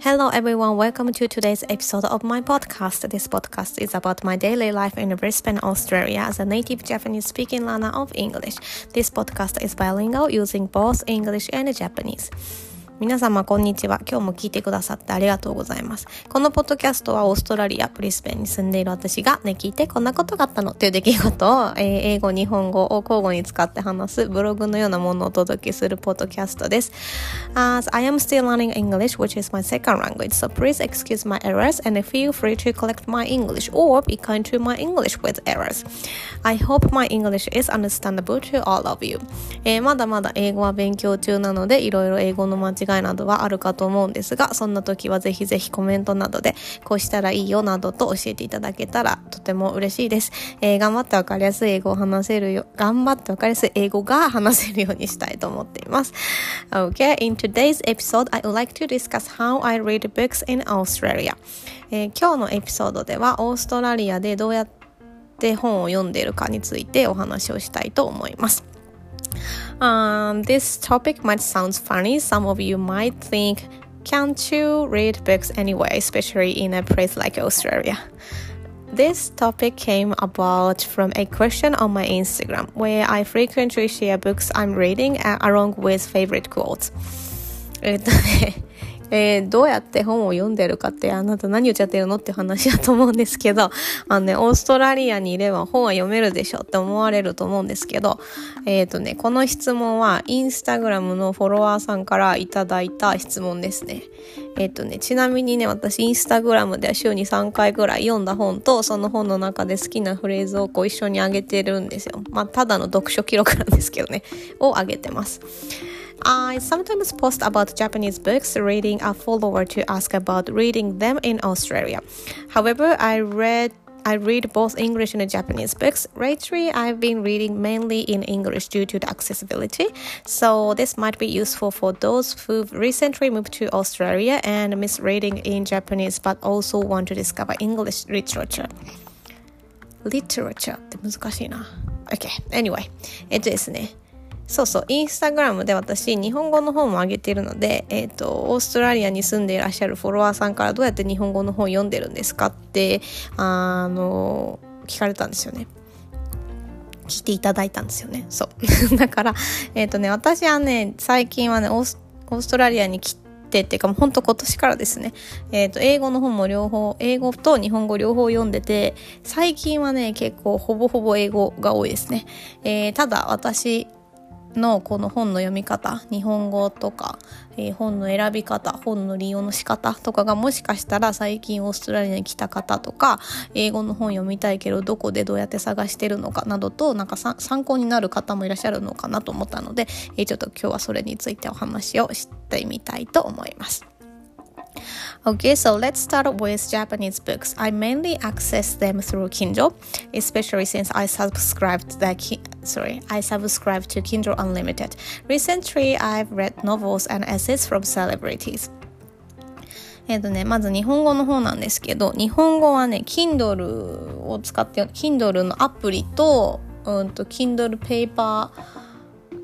Hello everyone, welcome to today's episode of my podcast. This podcast is about my daily life in Brisbane, Australia as a native Japanese speaking learner of English. This podcast is bilingual using both English and Japanese. 皆様こんにちは。今日も聞いてくださってありがとうございます。このポッドキャストはオーストラリア、ブリスベンに住んでいる私がね、聞いてこんなことがあったのという出来事を、えー、英語、日本語を交互に使って話すブログのようなものをお届けするポッドキャストです。As I am still learning English, which is my second language, so please excuse my errors and feel free to collect my English or be kind to my English with errors. I hope my English is understandable to all of you. えー、まだまだ英語は勉強中なので、いろいろ英語の間違違いなどはあるかと思うんですが、そんな時はぜひぜひコメントなどで、こうしたらいいよなどと教えていただけたらとても嬉しいです。えー、頑張ってわかりやすい英語を話せるよ、頑張ってわかりやすい英語が話せるようにしたいと思っています。Okay, in today's episode, I would like to discuss how I read books in Australia. えー、今日のエピソードでは、オーストラリアでどうやって本を読んでいるかについてお話をしたいと思います。Um, this topic might sound funny. Some of you might think, can't you read books anyway, especially in a place like Australia? This topic came about from a question on my Instagram, where I frequently share books I'm reading along with favorite quotes. え、ー、どうやって本を読んでるかって、あなた何言っちゃってるのって話だと思うんですけど、あのね、オーストラリアにいれば本は読めるでしょって思われると思うんですけど、えっ、ー、とね、この質問はインスタグラムのフォロワーさんからいただいた質問ですね。えっ、ー、とね、ちなみにね、私インスタグラムでは週に3回ぐらい読んだ本と、その本の中で好きなフレーズをこう一緒にあげてるんですよ。まあ、ただの読書記録なんですけどね、をあげてます。I sometimes post about Japanese books, reading a follower to ask about reading them in Australia. However, I read I read both English and Japanese books. Lately, I've been reading mainly in English due to the accessibility. So this might be useful for those who've recently moved to Australia and miss reading in Japanese but also want to discover English literature. Literature って難しいな。Okay, anyway, えっとですね。 そうそう、インスタグラムで私、日本語の本も上げているので、えっ、ー、と、オーストラリアに住んでいらっしゃるフォロワーさんからどうやって日本語の本読んでるんですかって、あの、聞かれたんですよね。聞いていただいたんですよね。そう。だから、えっ、ー、とね、私はね、最近はね、オースオーストラリアに来てっていうか、もう本当今年からですね、えっ、ー、と、英語の本も両方、英語と日本語両方読んでて、最近はね、結構ほぼほぼ英語が多いですね。えー、ただ私、のこの本の読み方日本語とか、えー、本の選び方本の利用の仕方とかがもしかしたら最近オーストラリアに来た方とか英語の本読みたいけどどこでどうやって探してるのかなどとなんか参考になる方もいらっしゃるのかなと思ったので、えー、ちょっと今日はそれについてお話をしてみたいと思います。Okay, so let's start with Japanese books. I mainly access them through Kindle, especially since I subscribed the Ki- sorry, I subscribe to Kindle Unlimited. Recently, I've read novels and essays from celebrities. えっ、とね、まず日本語の方なんですけど、日本語はね、Kindle を使って、Kindle のアプリと、うんと、Kindle ペーパ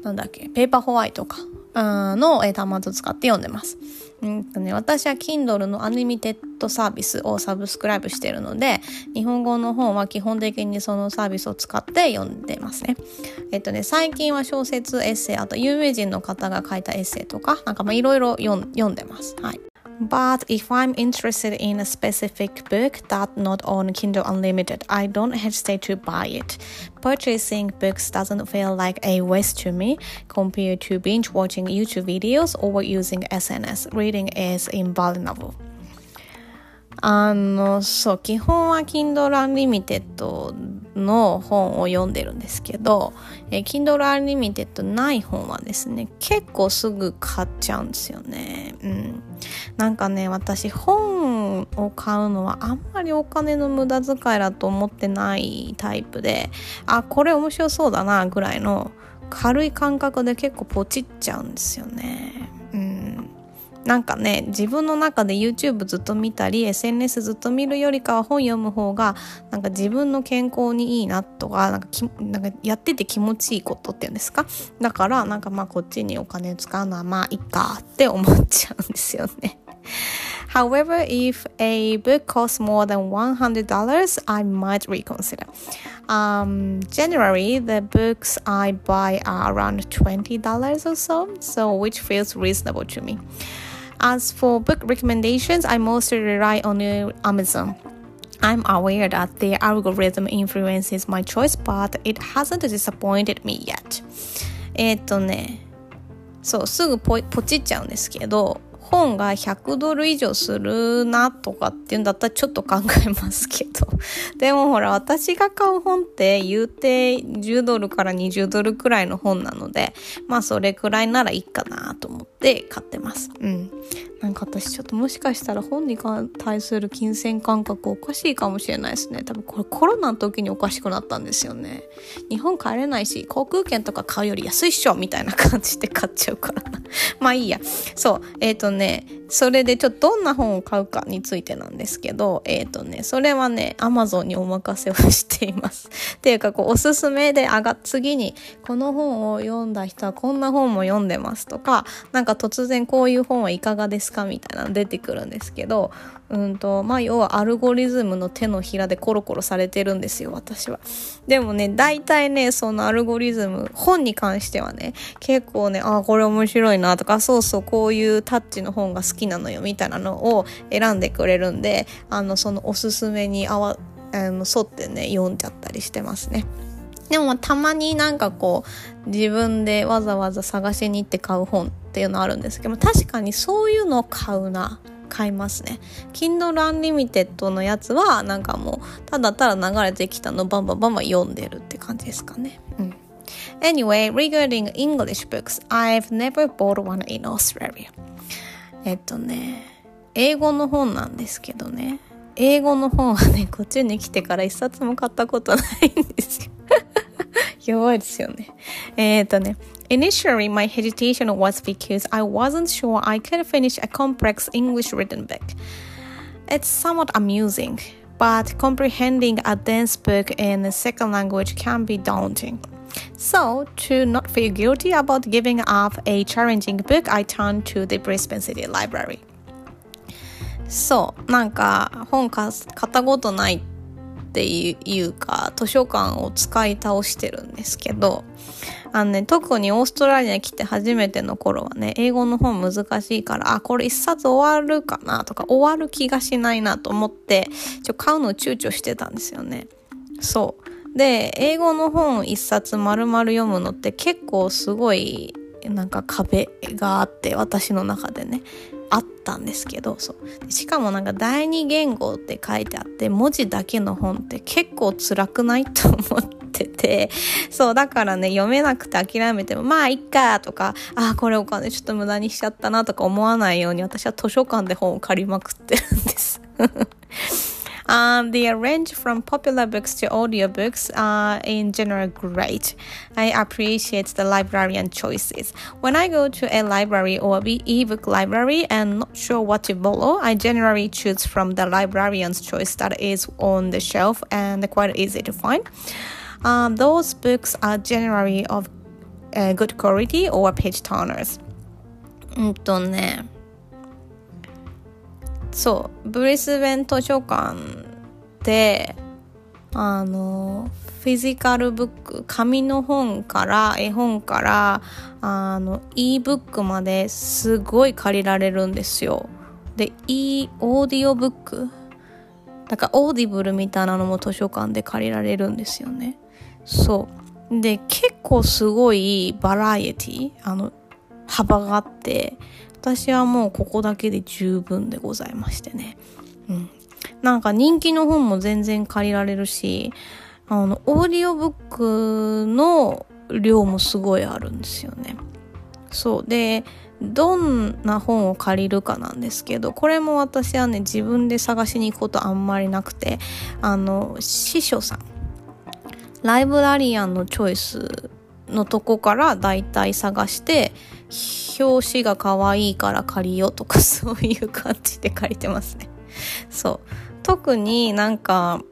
ー、なんだっけ、ペーパーホワイトか、の、えー、端末を使って読んでます。んとね、私は Kindle のアニメテッドサービスをサブスクライブしているので、日本語の本は基本的にそのサービスを使って読んでますね。えっとね、最近は小説、エッセイ、あと有名人の方が書いたエッセイとか、なんかいろいろ読んでます。はい。But if I'm interested in a specific book that's not on Kindle Unlimited, I don't hesitate to buy it. Purchasing books doesn't feel like a waste to me compared to binge watching YouTube videos or using SNS. Reading is invaluable. あの、そう、基本は Kindle Unlimited の本を読んでるんですけど、えー、Kindle Unlimited ない本はですね、結構すぐ買っちゃうんですよね。うん。なんかね、私本を買うのはあんまりお金の無駄遣いだと思ってないタイプで、あ、これ面白そうだな、ぐらいの軽い感覚で結構ポチっちゃうんですよね。なんかね自分の中で YouTube ずっと見たり SNS ずっと見るよりかは本読む方がなんか自分の健康にいいなとかなんかきなんかやってて気持ちいいことっていうんですかだからなんかまあこっちにお金使うのはまあいいかって思っちゃうんですよね。However, if a book costs more than $100, I might reconsider. Um, generally, the books I buy are around $20 or so, so which feels reasonable to me. As for book recommendations, I mostly rely on Amazon. I'm aware that the algorithm influences my choice, but it hasn't disappointed me yet. えっとね、そう、すぐポポチっちゃうんですけど、 本が100ドル以上するなとかっていうんだったらちょっと考えますけど。でもほら、私が買う本って言うて10ドルから20ドルくらいの本なので、まあそれくらいならいいかなと思って買ってます。うん。なんか私ちょっともしかしたら本に対する金銭感覚おかしいかもしれないですね。多分これコロナの時におかしくなったんですよね。日本帰れないし、航空券とか買うより安いっしょみたいな感じで買っちゃうから。まあいいや。そう。えっ、ー、とね、それでちょっとどんな本を買うかについてなんですけど、えっ、ー、とね、それはね、アマゾンにお任せをしています。っていうか、こう、おすすめで上が、次に、この本を読んだ人はこんな本も読んでますとか、なんか突然こういう本はいかがですかみたいなの出てくるんですけど、うんと、まあ、要はアルゴリズムの手のひらでコロコロされてるんですよ、私は。でもね、大体ね、そのアルゴリズム、本に関してはね、結構ね、あ、これ面白いなとか、そうそう、こういうタッチの本が好きなのよ、みたいなのを選んでくれるんで、あの、そのおすすめにあわ、あの、沿ってね、読んじゃったりしてますね。でもたまになんかこう自分でわざわざ探しに行って買う本っていうのあるんですけど確かにそういうのを買うな買いますね Kindle Unlimited のやつはなんかもうただただ流れてきたのバンバンバンバン読んでるって感じですかねうん Anyway, regarding English books, I've never bought one in Australia. えっとね、英語の本なんですけどね、英語の本はね、こっちに来てから一冊も買ったことないんですよ。弱いですよね。えっとね、Initially, my hesitation was because I wasn't sure I could finish a complex English written book. It's somewhat amusing, but comprehending a dense book in a second language can be daunting. So, to not feel guilty about giving up a challenging book, I turned to the Brisbane City Library. そう、なんか本買ったことないって ていうか図書館を使い倒してるんですけどあのね特にオーストラリアに来て初めての頃はね英語の本難しいからあこれ一冊終わるかなとか終わる気がしないなと思ってちょ買うの躊躇してたんですよね。そう。で英語の本一冊丸々読むのって結構すごいなんか壁があって私の中でね。あったんですけどそう。しかもなんか第二言語って書いてあって文字だけの本って結構辛くないと思ってて。そうだからね読めなくて諦めてもまあいっかとかああこれお金ちょっと無駄にしちゃったなとか思わないように私は図書館で本を借りまくってるんです。Um, they range from popular books to audiobooks are in general great. I appreciate the librarian choices. When I go to a library or e-book library and not sure what to borrow, I generally choose from the librarian's choice that is on the shelf and quite easy to find. Um, those books are generally of uh, good quality or page turners. うんとね、 そうブリスベン図書館であの physical book 紙の本から絵本からあの e ブックまですごい借りられるんですよ。で e オーディオブックなんかオーディブルみたいなのも図書館で借りられるんですよね。そう。で結構すごいバラエティあの幅があって私はもうここだけで十分でございましてね。うん。なんか人気の本も全然借りられるし、あの、オーディオブックの量もすごいあるんですよね。そう。で、どんな本を借りるかなんですけど、これも私はね、自分で探しに行くことあんまりなくて、あの、司書さん、ライブラリアンのチョイスのとこからだいたい探して表紙が可愛いから借りようとかそういう感じで借りてますね。そう。特になんか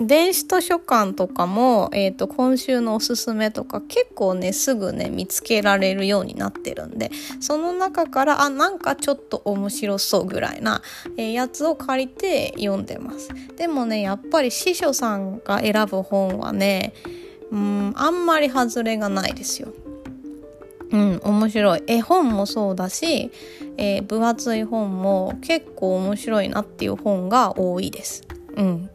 電子図書館とかも、えっ、ー、と、今週のおすすめとか結構ね、すぐね、見つけられるようになってるんで、その中から、あ、なんかちょっと面白そうぐらいな、えー、やつを借りて読んでます。でもね、やっぱり司書さんが選ぶ本はね、うん、あんまり外れがないですよ。うん、面白い。絵本もそうだし、えー、分厚い本も結構面白いなっていう本が多いです。うん。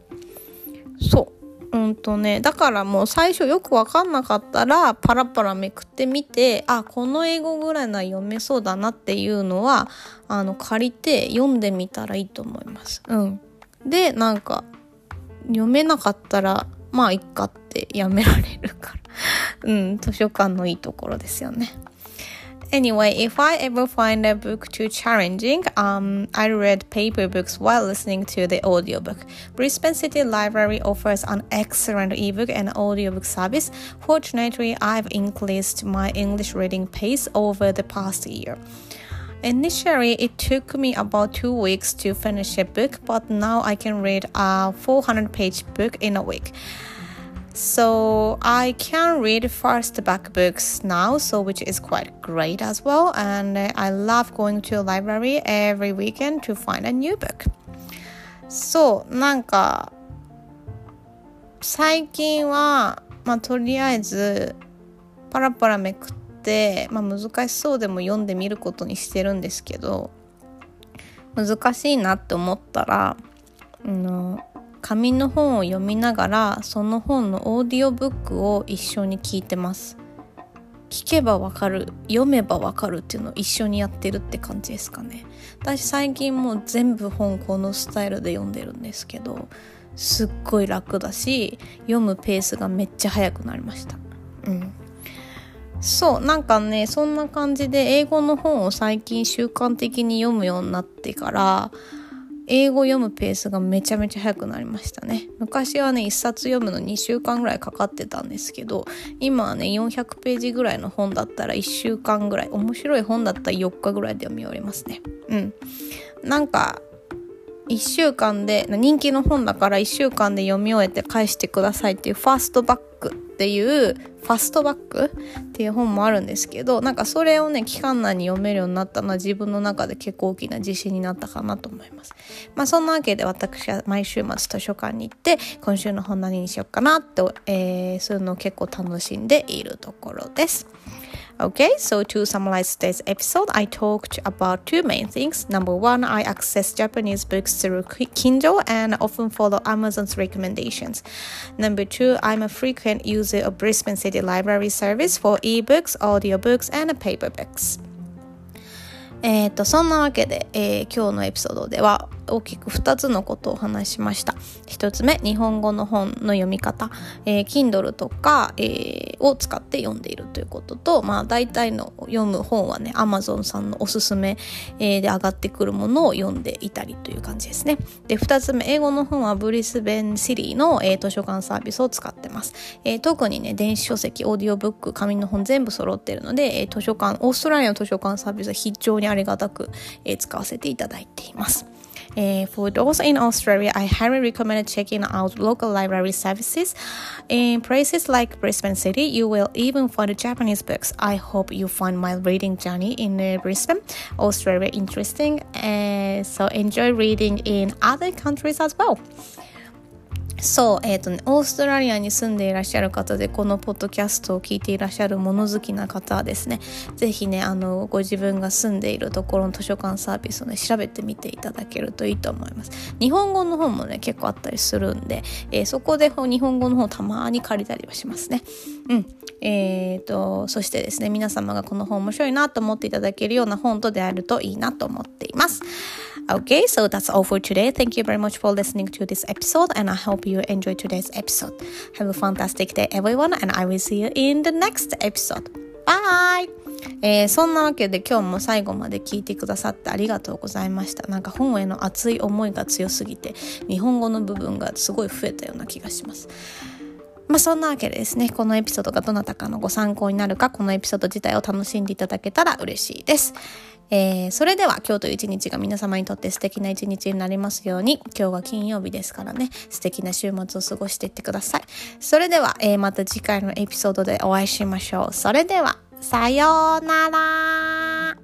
そう。うんとね、だからもう最初よくわかんなかったらパラパラめくってみて、あ、この英語ぐらいなら読めそうだなっていうのは、あの、借りて読んでみたらいいと思います。うん。で、なんか、読めなかったら、まあ、いっかってやめられるから。うん、図書館のいいところですよね。Anyway, if I ever find a book too challenging, um, I read paper books while listening to the audiobook. Brisbane City Library offers an excellent ebook and audiobook service. Fortunately, I've increased my English reading pace over the past year. Initially, it took me about two weeks to finish a book, but now I can read a 400 page book in a week. So I can read first back books now, so which is quite great as well. And I love going to a library every weekend to find a new book. そう、なんか、最近は、まあ、とりあえず、パラパラめくって、まあ、難しそうでも読んでみることにしてるんですけど、難しいなって思ったら、あの、紙の本を読みながらその本のオーディオブックを一緒に聞いてます。聞けばわかる読めばわかるっていうのを一緒にやってるって感じですかね。私最近もう全部本このスタイルで読んでるんですけどすっごい楽だし読むペースがめっちゃ速くなりました。うん。そうなんかねそんな感じで英語の本を最近習慣的に読むようになってから英語読むペースがめちゃめちゃ速くなりましたね。昔はね、1冊読むの2週間ぐらいかかってたんですけど、今はね、400ページぐらいの本だったら1週間ぐらい、面白い本だったら4日ぐらいで読み終わりますね。うん。なんか、1週間で、人気の本だから1週間で読み終えて返してくださいっていうファーストバックっていうファストバックっていう本もあるんですけどなんかそれをね期間内に読めるようになったのは自分の中で結構大きな自信になったかなと思います。まあそんなわけで私は毎週末図書館に行って今週の本何にしようかなって、えー、そういうのを結構楽しんでいるところです。Okay, so to summarize today's episode, I talked about two main things. Number one, I access Japanese books through Kindle and often follow Amazon's recommendations. Number two, I'm a frequent user of Brisbane City Library service for ebooks, audiobooks, and paperbooks. えっ、と、そんなわけで、えー、今日のエピソードでは大きく2つのことを話しました。1つ目、日本語の本の読み方、えー、Kindle とか、えー、を使って読んでいるということと、まあ大体の読む本はね、Amazon さんのおすすめ、えー、で上がってくるものを読んでいたりという感じですね。で、2つ目、英語の本はブリスベンシリーの、えー、図書館サービスを使ってます。えー、特にね、電子書籍、オーディオブック、紙の本全部揃ってるので、えー、図書館、オーストラリアの図書館サービスは非常にありがたく、えー、使わせていただいています。Uh, for those in Australia, I highly recommend checking out local library services. In places like Brisbane City, you will even find Japanese books. I hope you find my reading journey in uh, Brisbane, Australia interesting. Uh, so enjoy reading in other countries as well. そう、えっ、ー、とね、オーストラリアに住んでいらっしゃる方で、このポッドキャストを聞いていらっしゃる物好きな方はですね、ぜひね、あの、ご自分が住んでいるところの図書館サービスをね、調べてみていただけるといいと思います。日本語の本もね、結構あったりするんで、えー、そこで日本語の本たまに借りたりはしますね。うん。えっ、ー、と、そしてですね、皆様がこの本面白いなと思っていただけるような本と出会えるといいなと思っています。Okay, so that's all for today. Thank you very much for listening to this episode, and I hope you enjoyed today's episode. Have a fantastic day, everyone, and I will see you in the next episode. Bye! えー、そんなわけで今日も最後まで聞いてくださってありがとうございました。なんか本への熱い思いが強すぎて日本語の部分がすごい増えたような気がします。まあそんなわけでですね、このエピソードがどなたかのご参考になるか、このエピソード自体を楽しんでいただけたら嬉しいです。えー、それでは今日という一日が皆様にとって素敵な一日になりますように、今日は金曜日ですからね、素敵な週末を過ごしていってください。それでは、えー、また次回のエピソードでお会いしましょう。それでは、さようなら